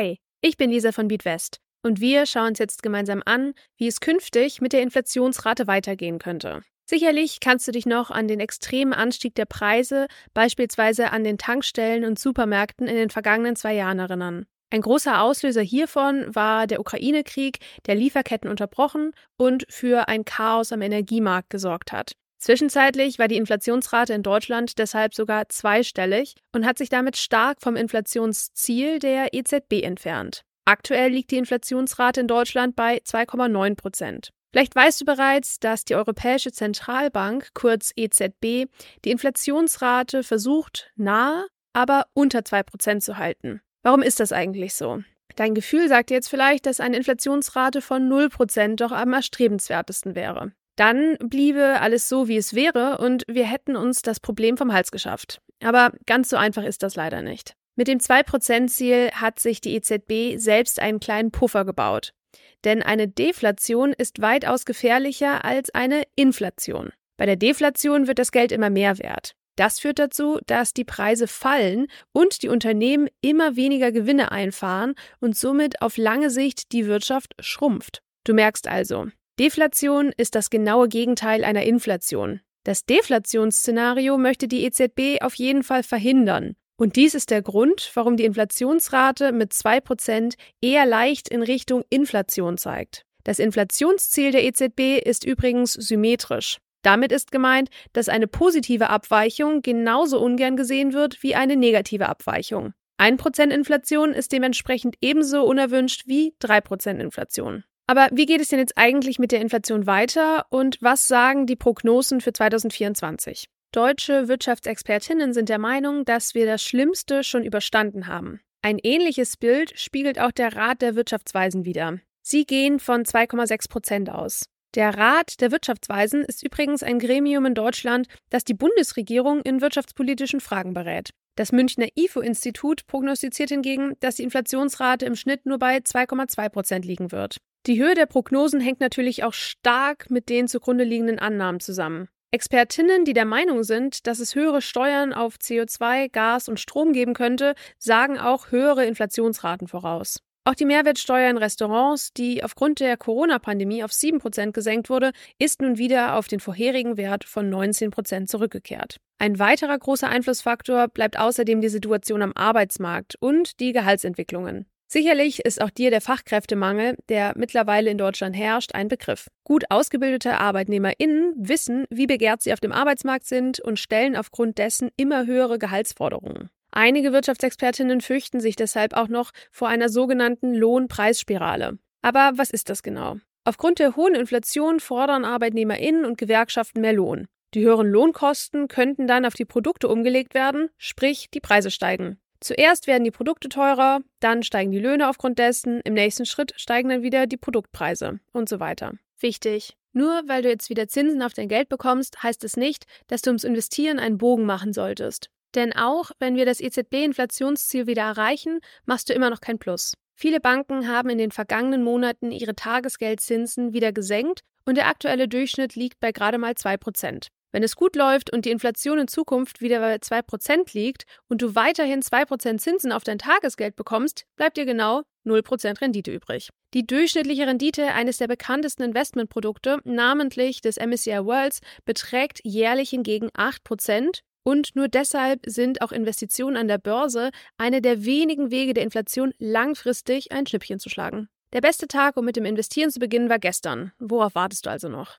Hi, ich bin Lisa von Beatwest und wir schauen uns jetzt gemeinsam an, wie es künftig mit der Inflationsrate weitergehen könnte. Sicherlich kannst du dich noch an den extremen Anstieg der Preise, beispielsweise an den Tankstellen und Supermärkten in den vergangenen zwei Jahren erinnern. Ein großer Auslöser hiervon war der Ukraine-Krieg, der Lieferketten unterbrochen und für ein Chaos am Energiemarkt gesorgt hat. Zwischenzeitlich war die Inflationsrate in Deutschland deshalb sogar zweistellig und hat sich damit stark vom Inflationsziel der EZB entfernt. Aktuell liegt die Inflationsrate in Deutschland bei 2,9 Prozent. Vielleicht weißt du bereits, dass die Europäische Zentralbank, kurz EZB, die Inflationsrate versucht, nahe, aber unter 2 Prozent zu halten. Warum ist das eigentlich so? Dein Gefühl sagt dir jetzt vielleicht, dass eine Inflationsrate von 0 Prozent doch am erstrebenswertesten wäre. Dann bliebe alles so, wie es wäre, und wir hätten uns das Problem vom Hals geschafft. Aber ganz so einfach ist das leider nicht. Mit dem 2%-Ziel hat sich die EZB selbst einen kleinen Puffer gebaut. Denn eine Deflation ist weitaus gefährlicher als eine Inflation. Bei der Deflation wird das Geld immer mehr wert. Das führt dazu, dass die Preise fallen und die Unternehmen immer weniger Gewinne einfahren und somit auf lange Sicht die Wirtschaft schrumpft. Du merkst also, Deflation ist das genaue Gegenteil einer Inflation. Das Deflationsszenario möchte die EZB auf jeden Fall verhindern. Und dies ist der Grund, warum die Inflationsrate mit 2% eher leicht in Richtung Inflation zeigt. Das Inflationsziel der EZB ist übrigens symmetrisch. Damit ist gemeint, dass eine positive Abweichung genauso ungern gesehen wird wie eine negative Abweichung. 1% Inflation ist dementsprechend ebenso unerwünscht wie 3% Inflation. Aber wie geht es denn jetzt eigentlich mit der Inflation weiter und was sagen die Prognosen für 2024? Deutsche Wirtschaftsexpertinnen sind der Meinung, dass wir das Schlimmste schon überstanden haben. Ein ähnliches Bild spiegelt auch der Rat der Wirtschaftsweisen wider. Sie gehen von 2,6 Prozent aus. Der Rat der Wirtschaftsweisen ist übrigens ein Gremium in Deutschland, das die Bundesregierung in wirtschaftspolitischen Fragen berät. Das Münchner IFO-Institut prognostiziert hingegen, dass die Inflationsrate im Schnitt nur bei 2,2 Prozent liegen wird. Die Höhe der Prognosen hängt natürlich auch stark mit den zugrunde liegenden Annahmen zusammen. Expertinnen, die der Meinung sind, dass es höhere Steuern auf CO2, Gas und Strom geben könnte, sagen auch höhere Inflationsraten voraus. Auch die Mehrwertsteuer in Restaurants, die aufgrund der Corona-Pandemie auf 7% gesenkt wurde, ist nun wieder auf den vorherigen Wert von 19% zurückgekehrt. Ein weiterer großer Einflussfaktor bleibt außerdem die Situation am Arbeitsmarkt und die Gehaltsentwicklungen. Sicherlich ist auch dir der Fachkräftemangel, der mittlerweile in Deutschland herrscht, ein Begriff. Gut ausgebildete ArbeitnehmerInnen wissen, wie begehrt sie auf dem Arbeitsmarkt sind und stellen aufgrund dessen immer höhere Gehaltsforderungen. Einige Wirtschaftsexpertinnen fürchten sich deshalb auch noch vor einer sogenannten Lohnpreisspirale. Aber was ist das genau? Aufgrund der hohen Inflation fordern ArbeitnehmerInnen und Gewerkschaften mehr Lohn. Die höheren Lohnkosten könnten dann auf die Produkte umgelegt werden, sprich die Preise steigen. Zuerst werden die Produkte teurer, dann steigen die Löhne aufgrund dessen, im nächsten Schritt steigen dann wieder die Produktpreise und so weiter. Wichtig. Nur weil du jetzt wieder Zinsen auf dein Geld bekommst, heißt es nicht, dass du ums Investieren einen Bogen machen solltest. Denn auch wenn wir das EZB-Inflationsziel wieder erreichen, machst du immer noch kein Plus. Viele Banken haben in den vergangenen Monaten ihre Tagesgeldzinsen wieder gesenkt und der aktuelle Durchschnitt liegt bei gerade mal 2%. Wenn es gut läuft und die Inflation in Zukunft wieder bei 2% liegt und du weiterhin 2% Zinsen auf dein Tagesgeld bekommst, bleibt dir genau 0% Rendite übrig. Die durchschnittliche Rendite eines der bekanntesten Investmentprodukte, namentlich des MSCI Worlds, beträgt jährlich hingegen 8% und nur deshalb sind auch Investitionen an der Börse eine der wenigen Wege der Inflation langfristig ein Schnippchen zu schlagen. Der beste Tag, um mit dem Investieren zu beginnen, war gestern. Worauf wartest du also noch?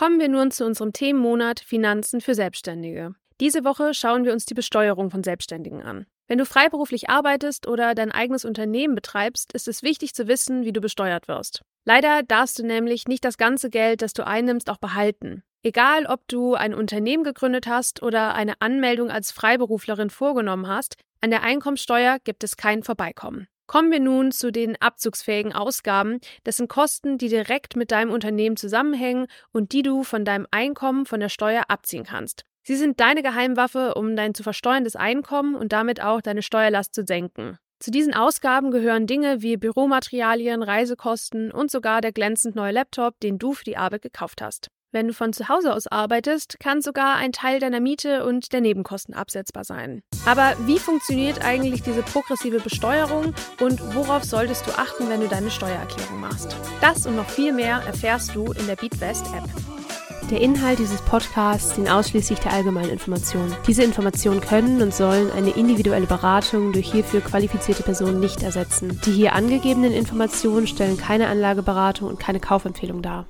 Kommen wir nun zu unserem Themenmonat Finanzen für Selbstständige. Diese Woche schauen wir uns die Besteuerung von Selbstständigen an. Wenn du freiberuflich arbeitest oder dein eigenes Unternehmen betreibst, ist es wichtig zu wissen, wie du besteuert wirst. Leider darfst du nämlich nicht das ganze Geld, das du einnimmst, auch behalten. Egal, ob du ein Unternehmen gegründet hast oder eine Anmeldung als Freiberuflerin vorgenommen hast, an der Einkommensteuer gibt es kein Vorbeikommen. Kommen wir nun zu den abzugsfähigen Ausgaben. Das sind Kosten, die direkt mit deinem Unternehmen zusammenhängen und die du von deinem Einkommen von der Steuer abziehen kannst. Sie sind deine Geheimwaffe, um dein zu versteuerndes Einkommen und damit auch deine Steuerlast zu senken. Zu diesen Ausgaben gehören Dinge wie Büromaterialien, Reisekosten und sogar der glänzend neue Laptop, den du für die Arbeit gekauft hast. Wenn du von zu Hause aus arbeitest, kann sogar ein Teil deiner Miete und der Nebenkosten absetzbar sein. Aber wie funktioniert eigentlich diese progressive Besteuerung und worauf solltest du achten, wenn du deine Steuererklärung machst? Das und noch viel mehr erfährst du in der BeatWest App. Der Inhalt dieses Podcasts dient ausschließlich der allgemeinen Information. Diese Informationen können und sollen eine individuelle Beratung durch hierfür qualifizierte Personen nicht ersetzen. Die hier angegebenen Informationen stellen keine Anlageberatung und keine Kaufempfehlung dar.